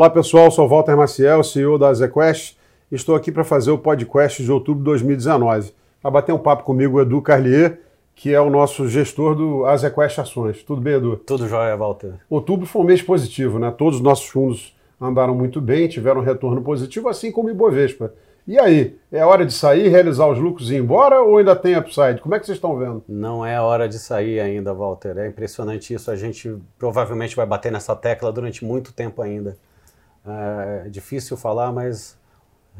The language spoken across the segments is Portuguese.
Olá pessoal, sou Walter Maciel, CEO da ZQuest. Estou aqui para fazer o podcast de outubro de 2019. Para bater um papo comigo o Edu Carlier, que é o nosso gestor do Azequest Ações. Tudo bem, Edu? Tudo jóia, Walter. Outubro foi um mês positivo, né? Todos os nossos fundos andaram muito bem, tiveram um retorno positivo, assim como o Ibovespa. E aí, é hora de sair, realizar os lucros e ir embora ou ainda tem upside? Como é que vocês estão vendo? Não é hora de sair ainda, Walter. É impressionante isso. A gente provavelmente vai bater nessa tecla durante muito tempo ainda. É difícil falar, mas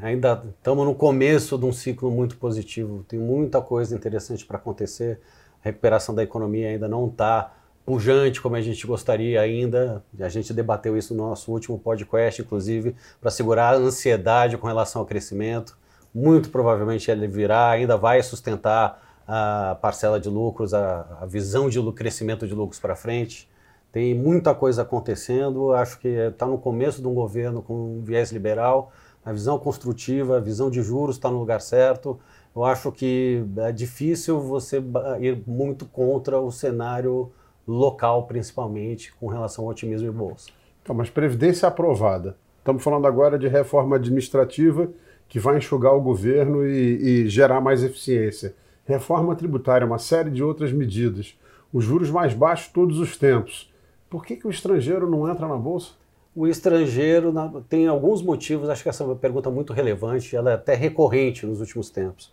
ainda estamos no começo de um ciclo muito positivo. Tem muita coisa interessante para acontecer. A recuperação da economia ainda não está pujante como a gente gostaria ainda. A gente debateu isso no nosso último podcast, inclusive, para segurar a ansiedade com relação ao crescimento. Muito provavelmente ele virá, ainda vai sustentar a parcela de lucros, a, a visão de crescimento de lucros para frente. Tem muita coisa acontecendo. Acho que está no começo de um governo com um viés liberal. A visão construtiva, a visão de juros está no lugar certo. Eu acho que é difícil você ir muito contra o cenário local, principalmente, com relação ao otimismo de bolsa. Então, mas Previdência aprovada. Estamos falando agora de reforma administrativa que vai enxugar o governo e, e gerar mais eficiência. Reforma tributária, uma série de outras medidas. Os juros mais baixos todos os tempos. Por que, que o estrangeiro não entra na Bolsa? O estrangeiro tem alguns motivos, acho que essa é uma pergunta muito relevante, ela é até recorrente nos últimos tempos.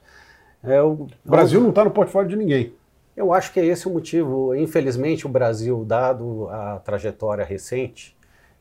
É o, o Brasil não está no portfólio de ninguém. Eu acho que é esse o motivo. Infelizmente, o Brasil, dado a trajetória recente,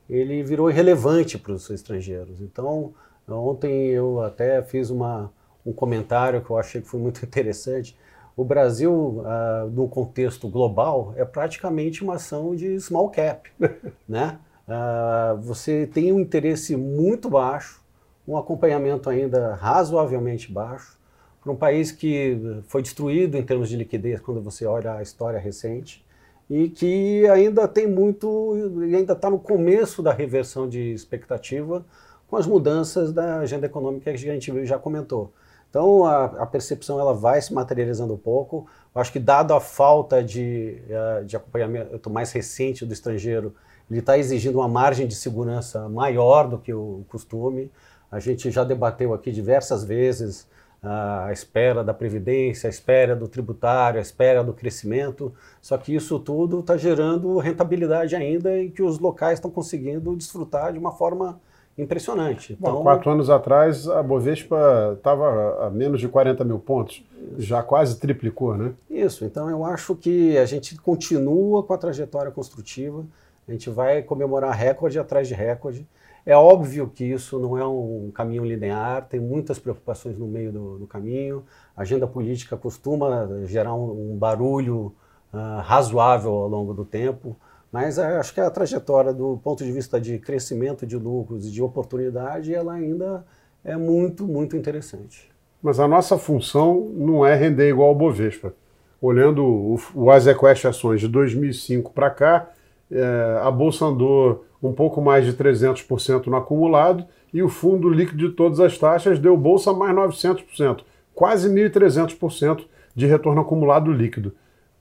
ele virou irrelevante para os estrangeiros. Então, ontem eu até fiz uma, um comentário que eu achei que foi muito interessante. O Brasil, ah, no contexto global, é praticamente uma ação de small cap. né? Ah, você tem um interesse muito baixo, um acompanhamento ainda razoavelmente baixo, para um país que foi destruído em termos de liquidez quando você olha a história recente e que ainda tem muito, ainda está no começo da reversão de expectativa com as mudanças da agenda econômica que a gente já comentou. Então a, a percepção ela vai se materializando um pouco. Eu acho que dado a falta de, eh, de acompanhamento mais recente do estrangeiro, ele está exigindo uma margem de segurança maior do que o costume. A gente já debateu aqui diversas vezes a espera da previdência, a espera do tributário, a espera do crescimento. Só que isso tudo está gerando rentabilidade ainda e que os locais estão conseguindo desfrutar de uma forma impressionante. Então, Bom, quatro anos atrás a Bovespa estava a menos de 40 mil pontos, isso. já quase triplicou, né? Isso. Então eu acho que a gente continua com a trajetória construtiva. A gente vai comemorar recorde atrás de recorde. É óbvio que isso não é um caminho linear, tem muitas preocupações no meio do, do caminho. A agenda política costuma gerar um, um barulho uh, razoável ao longo do tempo, mas uh, acho que a trajetória do ponto de vista de crescimento de lucros e de oportunidade, ela ainda é muito, muito interessante. Mas a nossa função não é render igual ao Bovespa. Olhando o, o Azequest Ações de 2005 para cá, é, a Bolsa andou um pouco mais de 300% no acumulado e o fundo líquido de todas as taxas deu bolsa mais 900%, quase 1.300% de retorno acumulado líquido.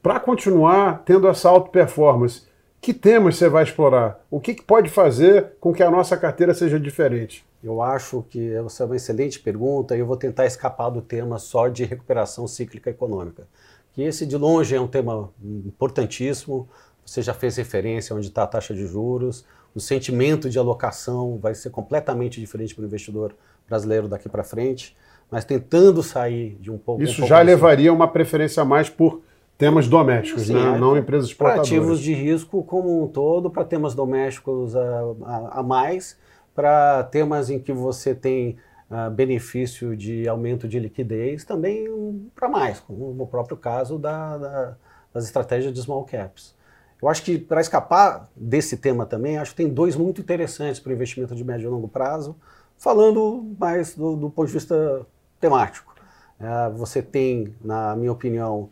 Para continuar tendo essa alta performance, que temas você vai explorar? O que, que, pode fazer com que a nossa carteira seja diferente? Eu acho que essa é uma excelente pergunta e eu vou tentar escapar do tema só de recuperação cíclica econômica. Que esse de longe é um tema importantíssimo. Você já fez referência onde está a taxa de juros, o sentimento de alocação vai ser completamente diferente para o investidor brasileiro daqui para frente, mas tentando sair de um pouco. Isso um pouco já levaria uma preferência mais por temas domésticos, Sim, né? é, não empresas exportadoras. Ativos de risco como um todo, para temas domésticos a, a, a mais, para temas em que você tem uh, benefício de aumento de liquidez, também um, para mais, como no próprio caso da, da, das estratégias de small caps. Eu acho que para escapar desse tema também, acho que tem dois muito interessantes para o investimento de médio e longo prazo, falando mais do, do ponto de vista temático. É, você tem, na minha opinião,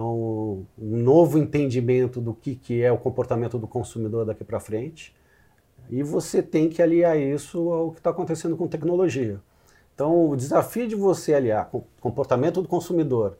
um, um, novo entendimento do que, que é o comportamento do consumidor daqui para frente, e você tem que aliar isso ao que está acontecendo com tecnologia. Então, o desafio de você aliar comportamento do consumidor,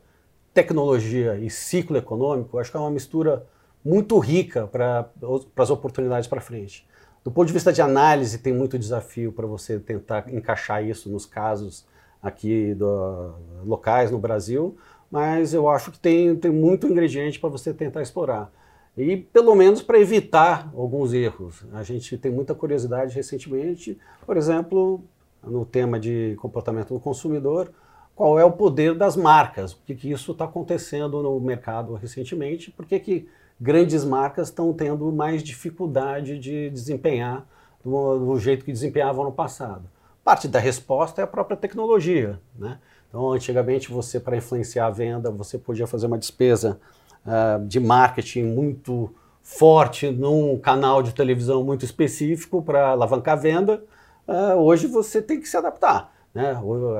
tecnologia e ciclo econômico, acho que é uma mistura muito rica para as oportunidades para frente. Do ponto de vista de análise, tem muito desafio para você tentar encaixar isso nos casos aqui do, locais no Brasil, mas eu acho que tem, tem muito ingrediente para você tentar explorar. E pelo menos para evitar alguns erros. A gente tem muita curiosidade recentemente, por exemplo, no tema de comportamento do consumidor, qual é o poder das marcas, o que, que isso está acontecendo no mercado recentemente, por que, que grandes marcas estão tendo mais dificuldade de desempenhar do, do, jeito que desempenhavam no passado. Parte da resposta é a própria tecnologia. Né? Então, antigamente, você, para influenciar a venda, você podia fazer uma despesa uh, de marketing muito forte num canal de televisão muito específico para alavancar a venda. Uh, hoje você tem que se adaptar. Né?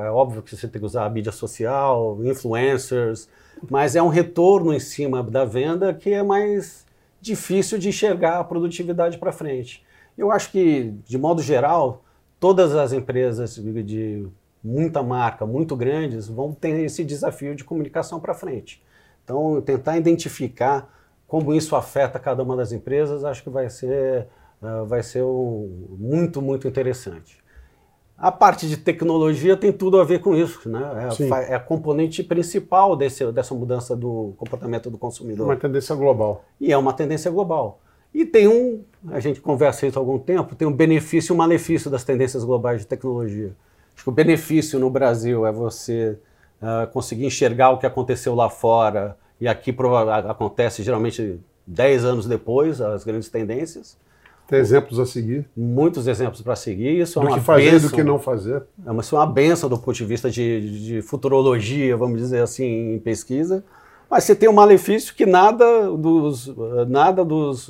É óbvio que você tem que usar a mídia social, influencers, mas é um retorno em cima da venda que é mais difícil de enxergar a produtividade para frente. Eu acho que, de modo geral, todas as empresas de muita marca, muito grandes, vão ter esse desafio de comunicação para frente. Então, tentar identificar como isso afeta cada uma das empresas, acho que vai ser, uh, vai ser um, muito, muito interessante. A parte de tecnologia tem tudo a ver com isso, né? É, é a componente principal desse, dessa mudança do comportamento do consumidor. Uma tendência global. E é uma tendência global. E tem um, a gente conversa isso há algum tempo, tem um benefício e um malefício das tendências globais de tecnologia. Acho que o benefício no Brasil é você uh, conseguir enxergar o que aconteceu lá fora, e aqui acontece geralmente 10 anos depois, as grandes tendências. Tem exemplos a seguir? Muitos exemplos para seguir. Isso do é uma que fazer benção, do que não fazer. É uma, isso é uma benção do ponto de vista de, de futurologia, vamos dizer assim, em pesquisa. Mas você tem um malefício que nada dos, nada dos,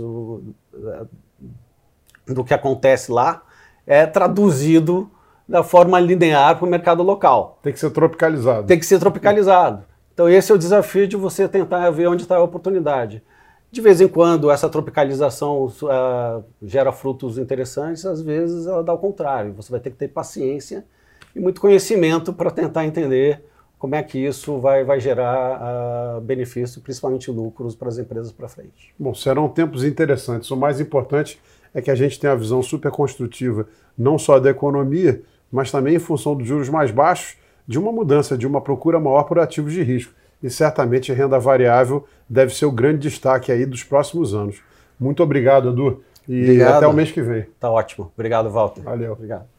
do que acontece lá é traduzido da forma linear para o mercado local. Tem que ser tropicalizado. Tem que ser tropicalizado. Então esse é o desafio de você tentar ver onde está a oportunidade. De vez em quando essa tropicalização uh, gera frutos interessantes, às vezes ela dá o contrário. Você vai ter que ter paciência e muito conhecimento para tentar entender como é que isso vai, vai gerar uh, benefício, principalmente lucros para as empresas para frente. Bom, serão tempos interessantes. O mais importante é que a gente tenha a visão super construtiva, não só da economia, mas também em função dos juros mais baixos, de uma mudança, de uma procura maior por ativos de risco e certamente a renda variável deve ser o grande destaque aí dos próximos anos. Muito obrigado, Edu, e obrigado. até o mês que vem. Tá ótimo. Obrigado, Walter. Valeu. Obrigado.